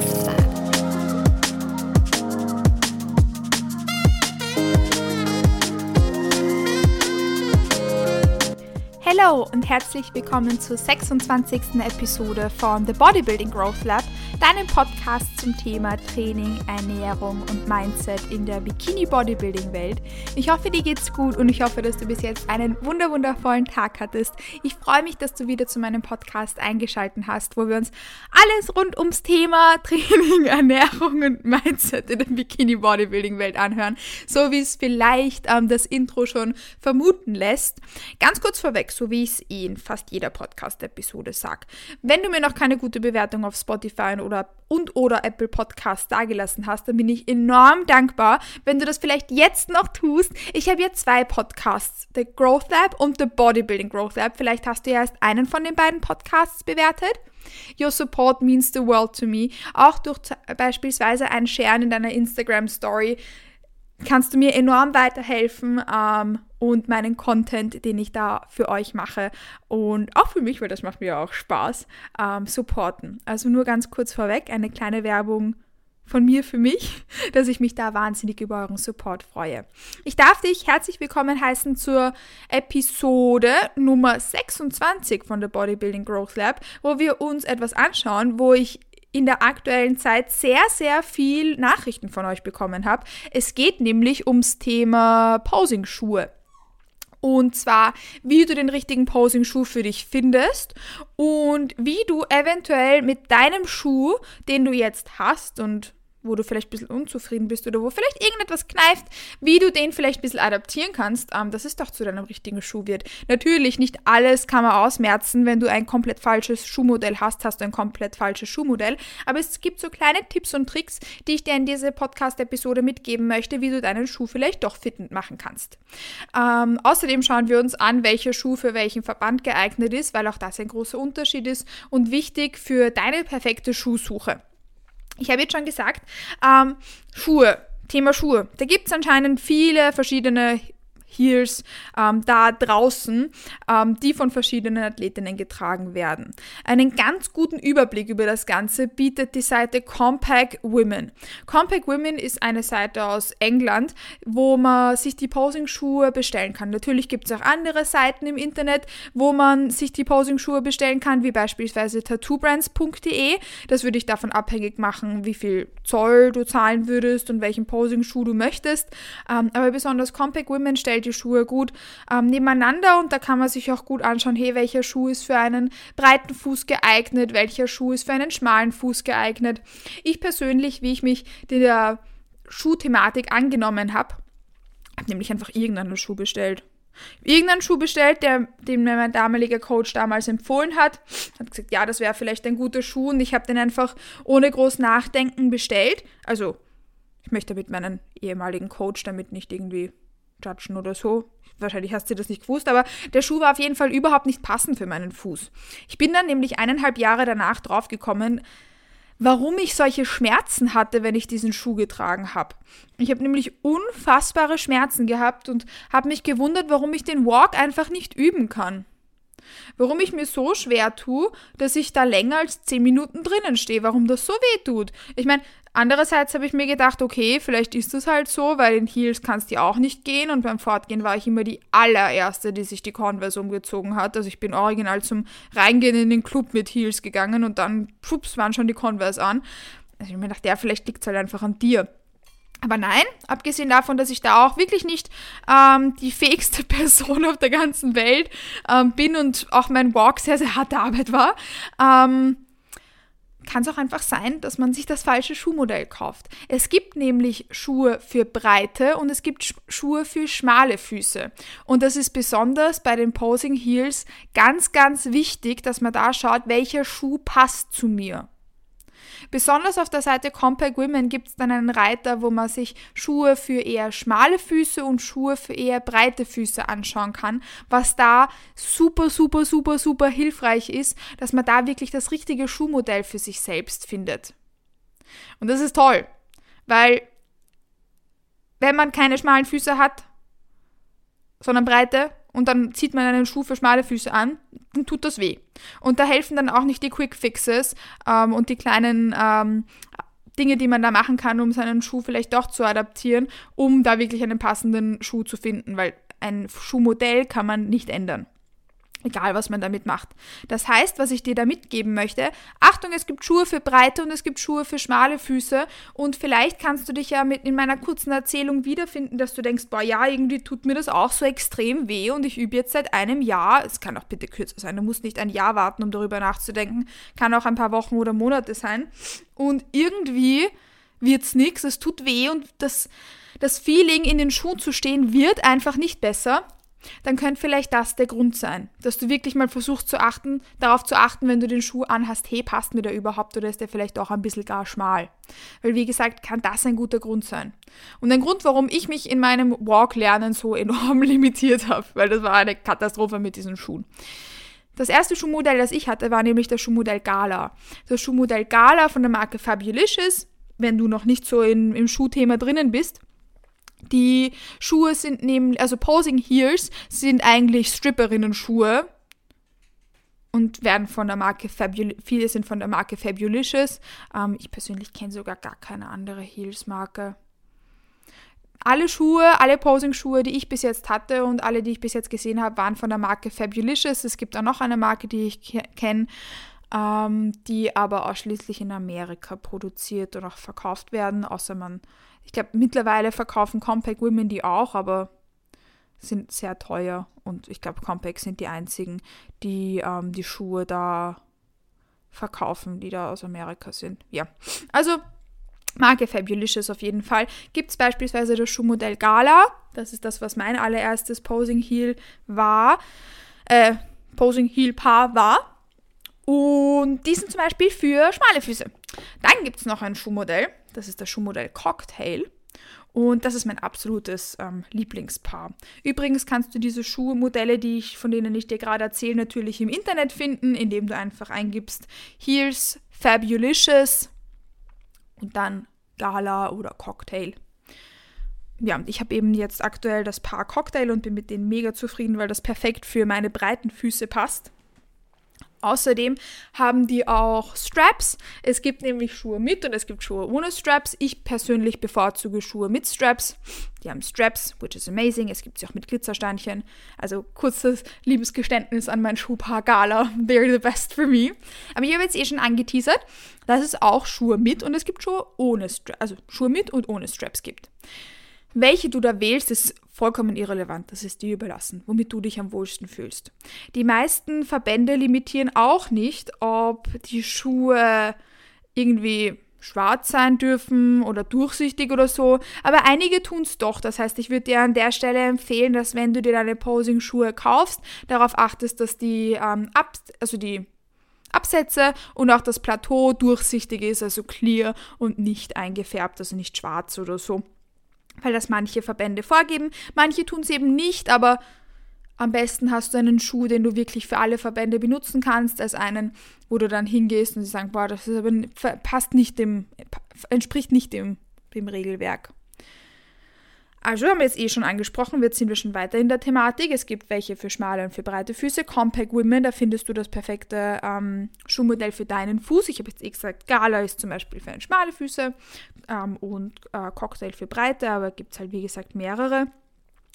sad. Hallo und herzlich willkommen zur 26. Episode von The Bodybuilding Growth Lab, deinem Podcast zum Thema Training, Ernährung und Mindset in der Bikini-Bodybuilding-Welt. Ich hoffe, dir geht's gut und ich hoffe, dass du bis jetzt einen wunderwundervollen Tag hattest. Ich freue mich, dass du wieder zu meinem Podcast eingeschaltet hast, wo wir uns alles rund ums Thema Training, Ernährung und Mindset in der Bikini-Bodybuilding-Welt anhören, so wie es vielleicht ähm, das Intro schon vermuten lässt. Ganz kurz vorweg, so wie ich es eh in fast jeder Podcast-Episode sage. Wenn du mir noch keine gute Bewertung auf Spotify oder und oder Apple Podcast dagelassen hast, dann bin ich enorm dankbar, wenn du das vielleicht jetzt noch tust. Ich habe hier zwei Podcasts, The Growth Lab und The Bodybuilding Growth Lab. Vielleicht hast du ja erst einen von den beiden Podcasts bewertet. Your support means the world to me. Auch durch beispielsweise ein Sharen in deiner Instagram Story kannst du mir enorm weiterhelfen ähm, und meinen Content, den ich da für euch mache und auch für mich, weil das macht mir auch Spaß, ähm, supporten. Also nur ganz kurz vorweg eine kleine Werbung von mir für mich, dass ich mich da wahnsinnig über euren Support freue. Ich darf dich herzlich willkommen heißen zur Episode Nummer 26 von der Bodybuilding Growth Lab, wo wir uns etwas anschauen, wo ich in der aktuellen Zeit sehr, sehr viel Nachrichten von euch bekommen habe. Es geht nämlich ums Thema Posing-Schuhe. Und zwar, wie du den richtigen Posing-Schuh für dich findest und wie du eventuell mit deinem Schuh, den du jetzt hast und wo du vielleicht ein bisschen unzufrieden bist oder wo vielleicht irgendetwas kneift, wie du den vielleicht ein bisschen adaptieren kannst, ähm, dass es doch zu deinem richtigen Schuh wird. Natürlich, nicht alles kann man ausmerzen. Wenn du ein komplett falsches Schuhmodell hast, hast du ein komplett falsches Schuhmodell. Aber es gibt so kleine Tipps und Tricks, die ich dir in diese Podcast-Episode mitgeben möchte, wie du deinen Schuh vielleicht doch fitend machen kannst. Ähm, außerdem schauen wir uns an, welcher Schuh für welchen Verband geeignet ist, weil auch das ein großer Unterschied ist und wichtig für deine perfekte Schuhsuche. Ich habe jetzt schon gesagt, ähm, Schuhe, Thema Schuhe. Da gibt es anscheinend viele verschiedene Heels ähm, da draußen, ähm, die von verschiedenen Athletinnen getragen werden. Einen ganz guten Überblick über das Ganze bietet die Seite Compact Women. Compact Women ist eine Seite aus England, wo man sich die Posing-Schuhe bestellen kann. Natürlich gibt es auch andere Seiten im Internet, wo man sich die Posing-Schuhe bestellen kann, wie beispielsweise tattoobrands.de. Das würde ich davon abhängig machen, wie viel Zoll du zahlen würdest und welchen Posing-Schuh du möchtest. Ähm, aber besonders Compact Women stellt die Schuhe gut ähm, nebeneinander und da kann man sich auch gut anschauen, hey, welcher Schuh ist für einen breiten Fuß geeignet, welcher Schuh ist für einen schmalen Fuß geeignet. Ich persönlich, wie ich mich der Schuhthematik angenommen habe, habe nämlich einfach irgendeinen Schuh bestellt. Irgendeinen Schuh bestellt, der, den mir mein damaliger Coach damals empfohlen hat. Hat gesagt, ja, das wäre vielleicht ein guter Schuh und ich habe den einfach ohne groß Nachdenken bestellt. Also, ich möchte mit meinem ehemaligen Coach damit nicht irgendwie judgen oder so. Wahrscheinlich hast du das nicht gewusst, aber der Schuh war auf jeden Fall überhaupt nicht passend für meinen Fuß. Ich bin dann nämlich eineinhalb Jahre danach draufgekommen, warum ich solche Schmerzen hatte, wenn ich diesen Schuh getragen habe. Ich habe nämlich unfassbare Schmerzen gehabt und habe mich gewundert, warum ich den Walk einfach nicht üben kann. Warum ich mir so schwer tue, dass ich da länger als 10 Minuten drinnen stehe, warum das so weh tut. Ich meine, andererseits habe ich mir gedacht, okay, vielleicht ist das halt so, weil in Heels kannst du auch nicht gehen und beim Fortgehen war ich immer die allererste, die sich die Converse umgezogen hat. Also ich bin original zum Reingehen in den Club mit Heels gegangen und dann, pups, waren schon die Converse an. Also ich mir gedacht, ja, vielleicht liegt es halt einfach an dir. Aber nein, abgesehen davon, dass ich da auch wirklich nicht ähm, die fähigste Person auf der ganzen Welt ähm, bin und auch mein Walk sehr, sehr harte Arbeit war, ähm, kann es auch einfach sein, dass man sich das falsche Schuhmodell kauft. Es gibt nämlich Schuhe für breite und es gibt Schuhe für schmale Füße. Und das ist besonders bei den Posing Heels ganz, ganz wichtig, dass man da schaut, welcher Schuh passt zu mir. Besonders auf der Seite Compact Women gibt es dann einen Reiter, wo man sich Schuhe für eher schmale Füße und Schuhe für eher breite Füße anschauen kann, was da super, super, super, super hilfreich ist, dass man da wirklich das richtige Schuhmodell für sich selbst findet. Und das ist toll, weil wenn man keine schmalen Füße hat, sondern breite und dann zieht man einen Schuh für schmale Füße an, dann tut das weh. Und da helfen dann auch nicht die Quick Fixes ähm, und die kleinen ähm, Dinge, die man da machen kann, um seinen Schuh vielleicht doch zu adaptieren, um da wirklich einen passenden Schuh zu finden, weil ein Schuhmodell kann man nicht ändern. Egal, was man damit macht. Das heißt, was ich dir da mitgeben möchte, Achtung, es gibt Schuhe für breite und es gibt Schuhe für schmale Füße. Und vielleicht kannst du dich ja mit in meiner kurzen Erzählung wiederfinden, dass du denkst, boah, ja, irgendwie tut mir das auch so extrem weh und ich übe jetzt seit einem Jahr, es kann auch bitte kürzer sein, du musst nicht ein Jahr warten, um darüber nachzudenken, kann auch ein paar Wochen oder Monate sein. Und irgendwie wird's nix, es tut weh und das, das Feeling in den Schuhen zu stehen wird einfach nicht besser dann könnte vielleicht das der Grund sein, dass du wirklich mal versuchst zu achten, darauf zu achten, wenn du den Schuh anhast, hey, passt mir der überhaupt oder ist der vielleicht auch ein bisschen gar schmal? Weil wie gesagt, kann das ein guter Grund sein. Und ein Grund, warum ich mich in meinem Walk-Lernen so enorm limitiert habe, weil das war eine Katastrophe mit diesen Schuhen. Das erste Schuhmodell, das ich hatte, war nämlich das Schuhmodell Gala. Das Schuhmodell Gala von der Marke Fabulicious, wenn du noch nicht so in, im Schuhthema drinnen bist, die Schuhe sind neben, also Posing Heels sind eigentlich Stripperinnen-Schuhe und werden von der Marke Fabul viele sind von der Marke Fabulicious. Ähm, ich persönlich kenne sogar gar keine andere Heels-Marke. Alle Schuhe, alle Posing-Schuhe, die ich bis jetzt hatte und alle, die ich bis jetzt gesehen habe, waren von der Marke Fabulicious. Es gibt auch noch eine Marke, die ich kenne, ähm, die aber ausschließlich in Amerika produziert und auch verkauft werden, außer man ich glaube, mittlerweile verkaufen Compact Women die auch, aber sind sehr teuer. Und ich glaube, Compact sind die einzigen, die ähm, die Schuhe da verkaufen, die da aus Amerika sind. Ja, also Marke Fabulicious auf jeden Fall. Gibt es beispielsweise das Schuhmodell Gala. Das ist das, was mein allererstes Posing Heel war. Äh, Posing Heel Paar war. Und die sind zum Beispiel für schmale Füße. Dann gibt es noch ein Schuhmodell, das ist das Schuhmodell Cocktail. Und das ist mein absolutes ähm, Lieblingspaar. Übrigens kannst du diese Schuhmodelle, die ich, von denen ich dir gerade erzähle, natürlich im Internet finden, indem du einfach eingibst Here's Fabulicious und dann Gala oder Cocktail. Ja, ich habe eben jetzt aktuell das Paar Cocktail und bin mit denen mega zufrieden, weil das perfekt für meine breiten Füße passt. Außerdem haben die auch Straps. Es gibt nämlich Schuhe mit und es gibt Schuhe ohne Straps. Ich persönlich bevorzuge Schuhe mit Straps. Die haben Straps, which is amazing. Es gibt sie auch mit Glitzersteinchen. Also kurzes Liebesgeständnis an mein Schuhpaar Gala. They're the best for me. Aber ich habe jetzt eh schon angeteasert, dass es auch Schuhe mit und es gibt Schuhe ohne Straps. Also Schuhe mit und ohne Straps gibt. Welche du da wählst, ist vollkommen irrelevant. Das ist dir überlassen, womit du dich am wohlsten fühlst. Die meisten Verbände limitieren auch nicht, ob die Schuhe irgendwie schwarz sein dürfen oder durchsichtig oder so. Aber einige tun es doch. Das heißt, ich würde dir an der Stelle empfehlen, dass wenn du dir deine Posing-Schuhe kaufst, darauf achtest, dass die, ähm, Ab also die Absätze und auch das Plateau durchsichtig ist, also clear und nicht eingefärbt, also nicht schwarz oder so weil das manche Verbände vorgeben. Manche tun es eben nicht, aber am besten hast du einen Schuh, den du wirklich für alle Verbände benutzen kannst, als einen, wo du dann hingehst und sie sagen, boah, das passt nicht dem, entspricht nicht dem, dem Regelwerk. Also haben wir jetzt eh schon angesprochen, jetzt sind wir schon weiter in der Thematik. Es gibt welche für schmale und für breite Füße. Compact Women, da findest du das perfekte ähm, Schuhmodell für deinen Fuß. Ich habe jetzt eh gesagt, Gala ist zum Beispiel für schmale Füße ähm, und äh, Cocktail für breite, aber gibt es halt wie gesagt mehrere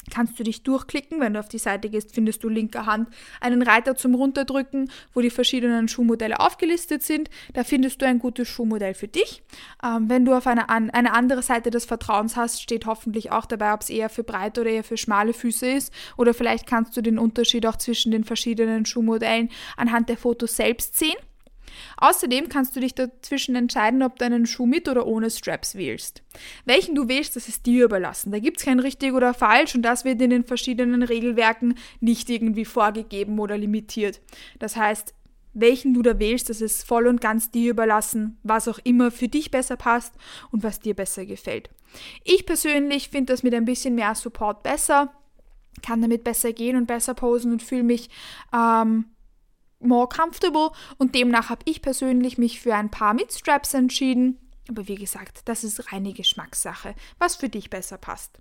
kannst du dich durchklicken. Wenn du auf die Seite gehst, findest du linker Hand einen Reiter zum Runterdrücken, wo die verschiedenen Schuhmodelle aufgelistet sind. Da findest du ein gutes Schuhmodell für dich. Ähm, wenn du auf einer an, eine andere Seite des Vertrauens hast, steht hoffentlich auch dabei, ob es eher für breite oder eher für schmale Füße ist. Oder vielleicht kannst du den Unterschied auch zwischen den verschiedenen Schuhmodellen anhand der Fotos selbst sehen. Außerdem kannst du dich dazwischen entscheiden, ob du einen Schuh mit oder ohne Straps wählst. Welchen du wählst, das ist dir überlassen. Da gibt es kein richtig oder falsch und das wird in den verschiedenen Regelwerken nicht irgendwie vorgegeben oder limitiert. Das heißt, welchen du da wählst, das ist voll und ganz dir überlassen, was auch immer für dich besser passt und was dir besser gefällt. Ich persönlich finde das mit ein bisschen mehr Support besser, kann damit besser gehen und besser posen und fühle mich ähm, more comfortable und demnach habe ich persönlich mich für ein paar mit Straps entschieden. Aber wie gesagt, das ist reine Geschmackssache, was für dich besser passt.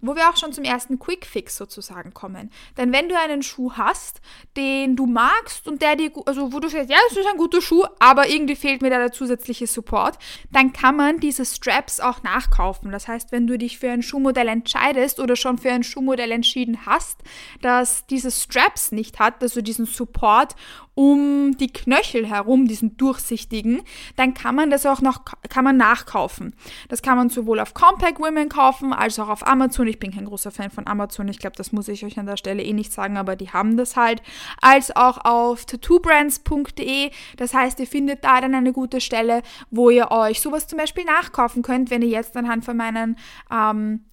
Wo wir auch schon zum ersten Quick Fix sozusagen kommen. Denn wenn du einen Schuh hast, den du magst und der dir, also wo du sagst, ja, das ist ein guter Schuh, aber irgendwie fehlt mir da der zusätzliche Support, dann kann man diese Straps auch nachkaufen. Das heißt, wenn du dich für ein Schuhmodell entscheidest oder schon für ein Schuhmodell entschieden hast, das diese Straps nicht hat, also diesen Support um die Knöchel herum, diesen durchsichtigen, dann kann man das auch noch kann man nachkaufen. Das kann man sowohl auf Compact Women kaufen als auch auf Amazon. Ich bin kein großer Fan von Amazon. Ich glaube, das muss ich euch an der Stelle eh nicht sagen, aber die haben das halt. Als auch auf tattoobrands.de. Das heißt, ihr findet da dann eine gute Stelle, wo ihr euch sowas zum Beispiel nachkaufen könnt, wenn ihr jetzt anhand von meinen ähm,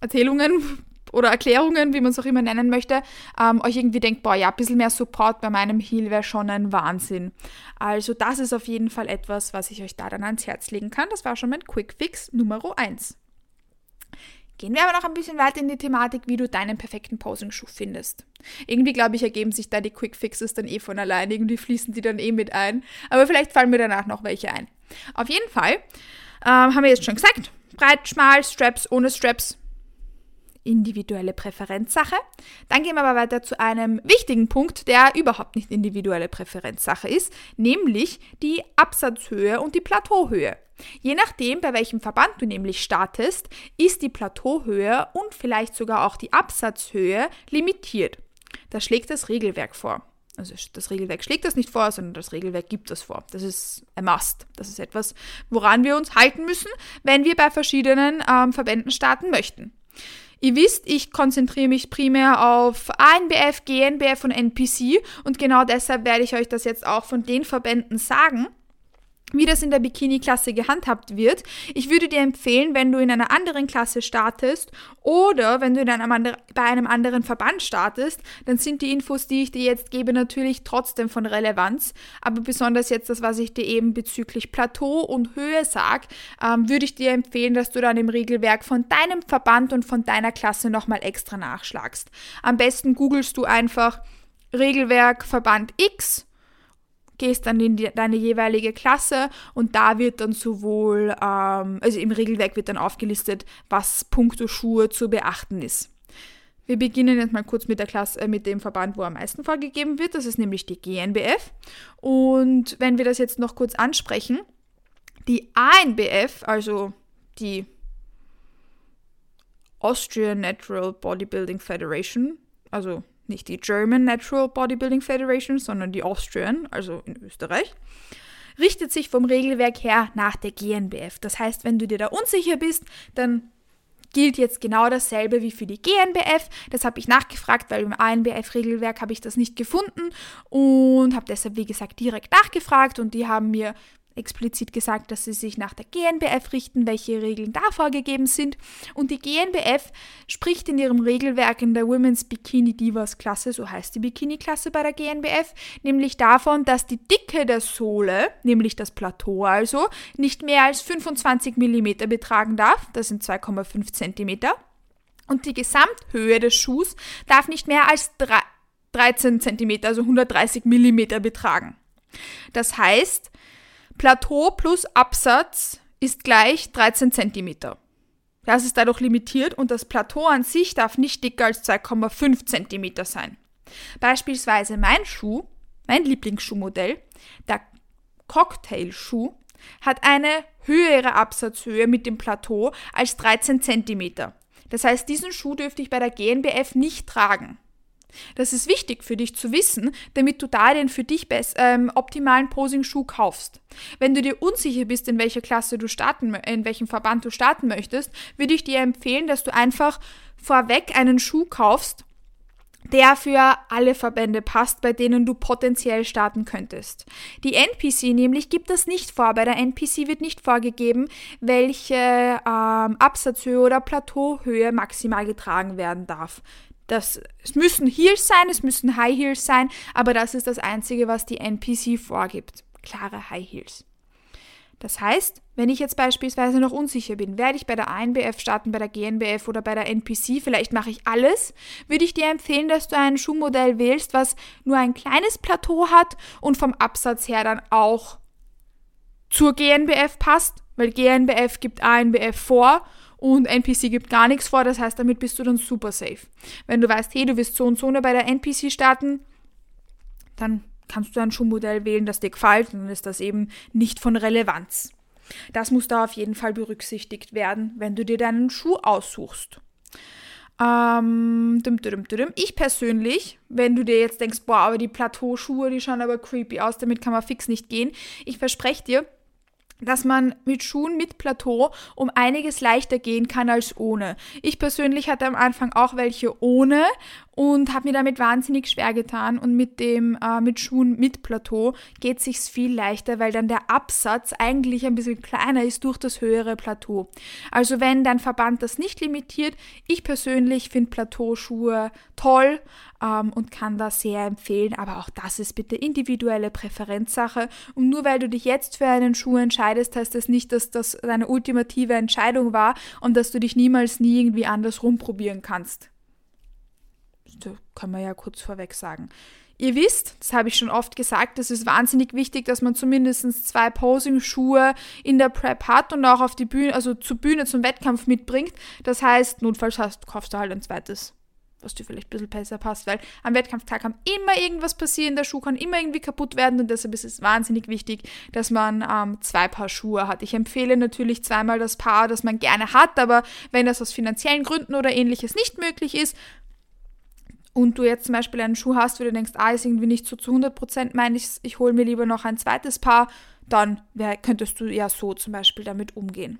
Erzählungen oder Erklärungen, wie man es auch immer nennen möchte, ähm, euch irgendwie denkt, boah, ja, ein bisschen mehr Support bei meinem Heal wäre schon ein Wahnsinn. Also das ist auf jeden Fall etwas, was ich euch da dann ans Herz legen kann. Das war schon mein Quick Fix Nummer 1. Gehen wir aber noch ein bisschen weiter in die Thematik, wie du deinen perfekten Posing-Schuh findest. Irgendwie, glaube ich, ergeben sich da die Quick Fixes dann eh von allein. Irgendwie fließen die dann eh mit ein. Aber vielleicht fallen mir danach noch welche ein. Auf jeden Fall ähm, haben wir jetzt schon gesagt, breit, schmal, Straps, ohne Straps, individuelle Präferenzsache. Dann gehen wir aber weiter zu einem wichtigen Punkt, der überhaupt nicht individuelle Präferenzsache ist, nämlich die Absatzhöhe und die Plateauhöhe. Je nachdem, bei welchem Verband du nämlich startest, ist die Plateauhöhe und vielleicht sogar auch die Absatzhöhe limitiert. Das schlägt das Regelwerk vor. Also das Regelwerk schlägt das nicht vor, sondern das Regelwerk gibt das vor. Das ist ein Must. Das ist etwas, woran wir uns halten müssen, wenn wir bei verschiedenen ähm, Verbänden starten möchten. Ihr wisst, ich konzentriere mich primär auf ANBF, GNBF und NPC und genau deshalb werde ich euch das jetzt auch von den Verbänden sagen wie das in der Bikini-Klasse gehandhabt wird. Ich würde dir empfehlen, wenn du in einer anderen Klasse startest oder wenn du in einem andre, bei einem anderen Verband startest, dann sind die Infos, die ich dir jetzt gebe, natürlich trotzdem von Relevanz. Aber besonders jetzt das, was ich dir eben bezüglich Plateau und Höhe sage, ähm, würde ich dir empfehlen, dass du dann im Regelwerk von deinem Verband und von deiner Klasse nochmal extra nachschlagst. Am besten googelst du einfach Regelwerk Verband X gehst dann in die, deine jeweilige Klasse und da wird dann sowohl, ähm, also im Regelwerk wird dann aufgelistet, was puncto Schuhe zu beachten ist. Wir beginnen jetzt mal kurz mit der Klasse, äh, mit dem Verband, wo am meisten vorgegeben wird. Das ist nämlich die GNBF. Und wenn wir das jetzt noch kurz ansprechen, die ANBF, also die Austrian Natural Bodybuilding Federation, also nicht die German Natural Bodybuilding Federation, sondern die Austrian, also in Österreich, richtet sich vom Regelwerk her nach der GNBF. Das heißt, wenn du dir da unsicher bist, dann gilt jetzt genau dasselbe wie für die GNBF. Das habe ich nachgefragt, weil im ANBF-Regelwerk habe ich das nicht gefunden und habe deshalb, wie gesagt, direkt nachgefragt und die haben mir explizit gesagt, dass sie sich nach der GNBF richten, welche Regeln da vorgegeben sind. Und die GNBF spricht in ihrem Regelwerk in der Women's Bikini Divas Klasse, so heißt die Bikini-Klasse bei der GNBF, nämlich davon, dass die Dicke der Sohle, nämlich das Plateau also, nicht mehr als 25 mm betragen darf. Das sind 2,5 cm. Und die Gesamthöhe des Schuhs darf nicht mehr als 13 cm, also 130 mm betragen. Das heißt, Plateau plus Absatz ist gleich 13 cm. Das ist dadurch limitiert und das Plateau an sich darf nicht dicker als 2,5 cm sein. Beispielsweise mein Schuh, mein Lieblingsschuhmodell, der Cocktail-Schuh, hat eine höhere Absatzhöhe mit dem Plateau als 13 cm. Das heißt, diesen Schuh dürfte ich bei der GNBF nicht tragen. Das ist wichtig für dich zu wissen, damit du da den für dich ähm, optimalen Posing-Schuh kaufst. Wenn du dir unsicher bist, in welcher Klasse du starten, in welchem Verband du starten möchtest, würde ich dir empfehlen, dass du einfach vorweg einen Schuh kaufst, der für alle Verbände passt, bei denen du potenziell starten könntest. Die NPC nämlich gibt das nicht vor. Bei der NPC wird nicht vorgegeben, welche ähm, Absatzhöhe oder Plateauhöhe maximal getragen werden darf. Das, es müssen Heels sein, es müssen High Heels sein, aber das ist das Einzige, was die NPC vorgibt. Klare High Heels. Das heißt, wenn ich jetzt beispielsweise noch unsicher bin, werde ich bei der ANBF starten, bei der GNBF oder bei der NPC, vielleicht mache ich alles, würde ich dir empfehlen, dass du ein Schuhmodell wählst, was nur ein kleines Plateau hat und vom Absatz her dann auch zur GNBF passt, weil GNBF gibt ANBF vor und NPC gibt gar nichts vor, das heißt, damit bist du dann super safe. Wenn du weißt, hey, du wirst so und so bei der NPC starten, dann kannst du ein Schuhmodell wählen, das dir gefällt, und dann ist das eben nicht von Relevanz. Das muss da auf jeden Fall berücksichtigt werden, wenn du dir deinen Schuh aussuchst. Ähm, dum, dum, dum, ich persönlich, wenn du dir jetzt denkst, boah, aber die Plateauschuhe, die schauen aber creepy aus, damit kann man fix nicht gehen. Ich verspreche dir, dass man mit Schuhen mit Plateau um einiges leichter gehen kann als ohne. Ich persönlich hatte am Anfang auch welche ohne und habe mir damit wahnsinnig schwer getan und mit dem äh, mit Schuhen mit Plateau geht sich's viel leichter, weil dann der Absatz eigentlich ein bisschen kleiner ist durch das höhere Plateau. Also wenn dein Verband das nicht limitiert, ich persönlich finde Plateauschuhe toll ähm, und kann das sehr empfehlen, aber auch das ist bitte individuelle Präferenzsache und nur weil du dich jetzt für einen Schuh entscheidest, heißt das nicht, dass das deine ultimative Entscheidung war und dass du dich niemals nie irgendwie anders rumprobieren kannst das kann man ja kurz vorweg sagen. Ihr wisst, das habe ich schon oft gesagt, es ist wahnsinnig wichtig, dass man zumindest zwei Posing-Schuhe in der Prep hat und auch auf die Bühne, also zur Bühne, zum Wettkampf mitbringt. Das heißt, notfalls hast, kaufst du halt ein zweites, was dir vielleicht ein bisschen besser passt, weil am Wettkampftag kann immer irgendwas passieren, der Schuh kann immer irgendwie kaputt werden und deshalb ist es wahnsinnig wichtig, dass man ähm, zwei Paar Schuhe hat. Ich empfehle natürlich zweimal das Paar, das man gerne hat, aber wenn das aus finanziellen Gründen oder ähnliches nicht möglich ist, und du jetzt zum Beispiel einen Schuh hast, wo du denkst, ah, ist irgendwie nicht so zu 100% meine ich, ich hole mir lieber noch ein zweites Paar, dann wär, könntest du ja so zum Beispiel damit umgehen.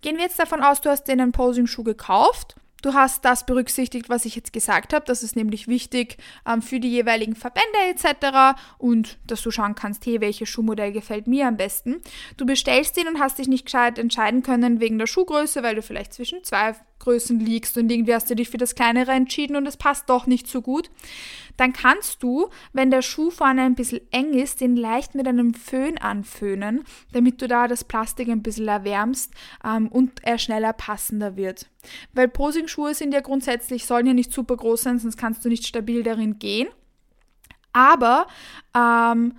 Gehen wir jetzt davon aus, du hast dir einen Posing-Schuh gekauft Du hast das berücksichtigt, was ich jetzt gesagt habe. Das ist nämlich wichtig ähm, für die jeweiligen Verbände etc. Und dass du schauen kannst, hey, welches Schuhmodell gefällt mir am besten. Du bestellst ihn und hast dich nicht gescheit entscheiden können wegen der Schuhgröße, weil du vielleicht zwischen zwei Größen liegst und irgendwie hast du dich für das kleinere entschieden und es passt doch nicht so gut dann kannst du, wenn der Schuh vorne ein bisschen eng ist, den leicht mit einem Föhn anföhnen, damit du da das Plastik ein bisschen erwärmst ähm, und er schneller passender wird. Weil Posing-Schuhe sind ja grundsätzlich, sollen ja nicht super groß sein, sonst kannst du nicht stabil darin gehen. Aber ähm,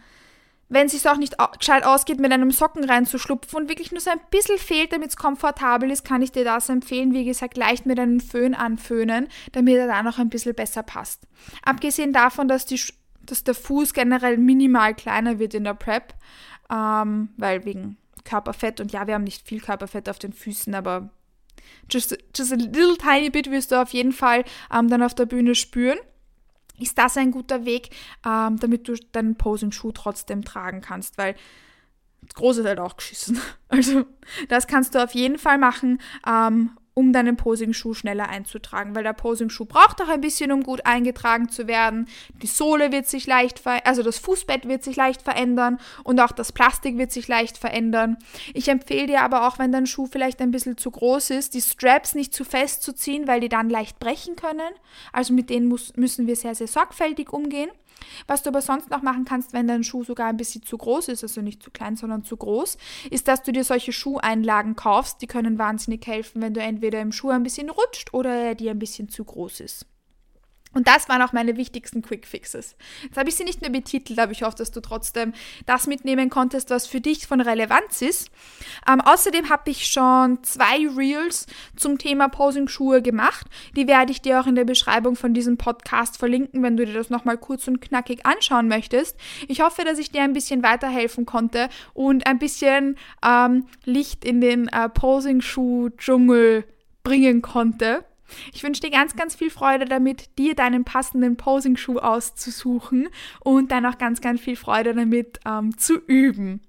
wenn es sich auch nicht gescheit ausgeht, mit einem Socken reinzuschlupfen und wirklich nur so ein bisschen fehlt, damit es komfortabel ist, kann ich dir das empfehlen. Wie gesagt, leicht mit einem Föhn anföhnen, damit er da noch ein bisschen besser passt. Abgesehen davon, dass, die, dass der Fuß generell minimal kleiner wird in der Prep, ähm, weil wegen Körperfett und ja, wir haben nicht viel Körperfett auf den Füßen, aber just, just a little tiny bit wirst du auf jeden Fall ähm, dann auf der Bühne spüren ist das ein guter Weg, ähm, damit du deinen Posing-Schuh trotzdem tragen kannst, weil das Große ist halt auch geschissen. Also das kannst du auf jeden Fall machen. Ähm, um deinen Posing-Schuh schneller einzutragen, weil der Posing-Schuh braucht auch ein bisschen, um gut eingetragen zu werden. Die Sohle wird sich leicht verändern, also das Fußbett wird sich leicht verändern und auch das Plastik wird sich leicht verändern. Ich empfehle dir aber auch, wenn dein Schuh vielleicht ein bisschen zu groß ist, die Straps nicht zu fest zu ziehen, weil die dann leicht brechen können. Also mit denen muss, müssen wir sehr, sehr sorgfältig umgehen. Was du aber sonst noch machen kannst, wenn dein Schuh sogar ein bisschen zu groß ist, also nicht zu klein, sondern zu groß, ist, dass du dir solche Schuheinlagen kaufst. Die können wahnsinnig helfen, wenn du entweder im Schuh ein bisschen rutscht oder er dir ein bisschen zu groß ist. Und das waren auch meine wichtigsten Quick Fixes. Jetzt habe ich sie nicht mehr betitelt, aber ich hoffe, dass du trotzdem das mitnehmen konntest, was für dich von Relevanz ist. Ähm, außerdem habe ich schon zwei Reels zum Thema Posing-Schuhe gemacht. Die werde ich dir auch in der Beschreibung von diesem Podcast verlinken, wenn du dir das nochmal kurz und knackig anschauen möchtest. Ich hoffe, dass ich dir ein bisschen weiterhelfen konnte und ein bisschen ähm, Licht in den äh, Posing-Schuh-Dschungel bringen konnte. Ich wünsche dir ganz, ganz viel Freude damit, dir deinen passenden Posing-Schuh auszusuchen und dann auch ganz, ganz viel Freude damit ähm, zu üben.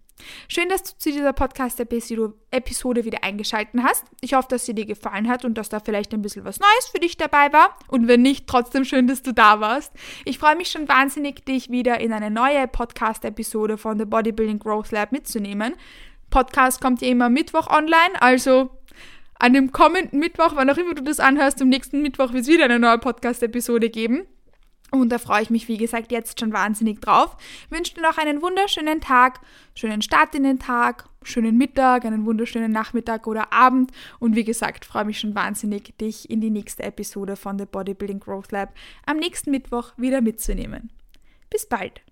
Schön, dass du zu dieser Podcast-Episode wieder eingeschaltet hast. Ich hoffe, dass sie dir gefallen hat und dass da vielleicht ein bisschen was Neues für dich dabei war. Und wenn nicht, trotzdem schön, dass du da warst. Ich freue mich schon wahnsinnig, dich wieder in eine neue Podcast-Episode von The Bodybuilding Growth Lab mitzunehmen. Podcast kommt ja immer Mittwoch online, also an dem kommenden Mittwoch, wann auch immer du das anhörst, am nächsten Mittwoch wird es wieder eine neue Podcast-Episode geben. Und da freue ich mich, wie gesagt, jetzt schon wahnsinnig drauf. Ich wünsche dir noch einen wunderschönen Tag, schönen Start in den Tag, schönen Mittag, einen wunderschönen Nachmittag oder Abend. Und wie gesagt, freue mich schon wahnsinnig, dich in die nächste Episode von The Bodybuilding Growth Lab am nächsten Mittwoch wieder mitzunehmen. Bis bald!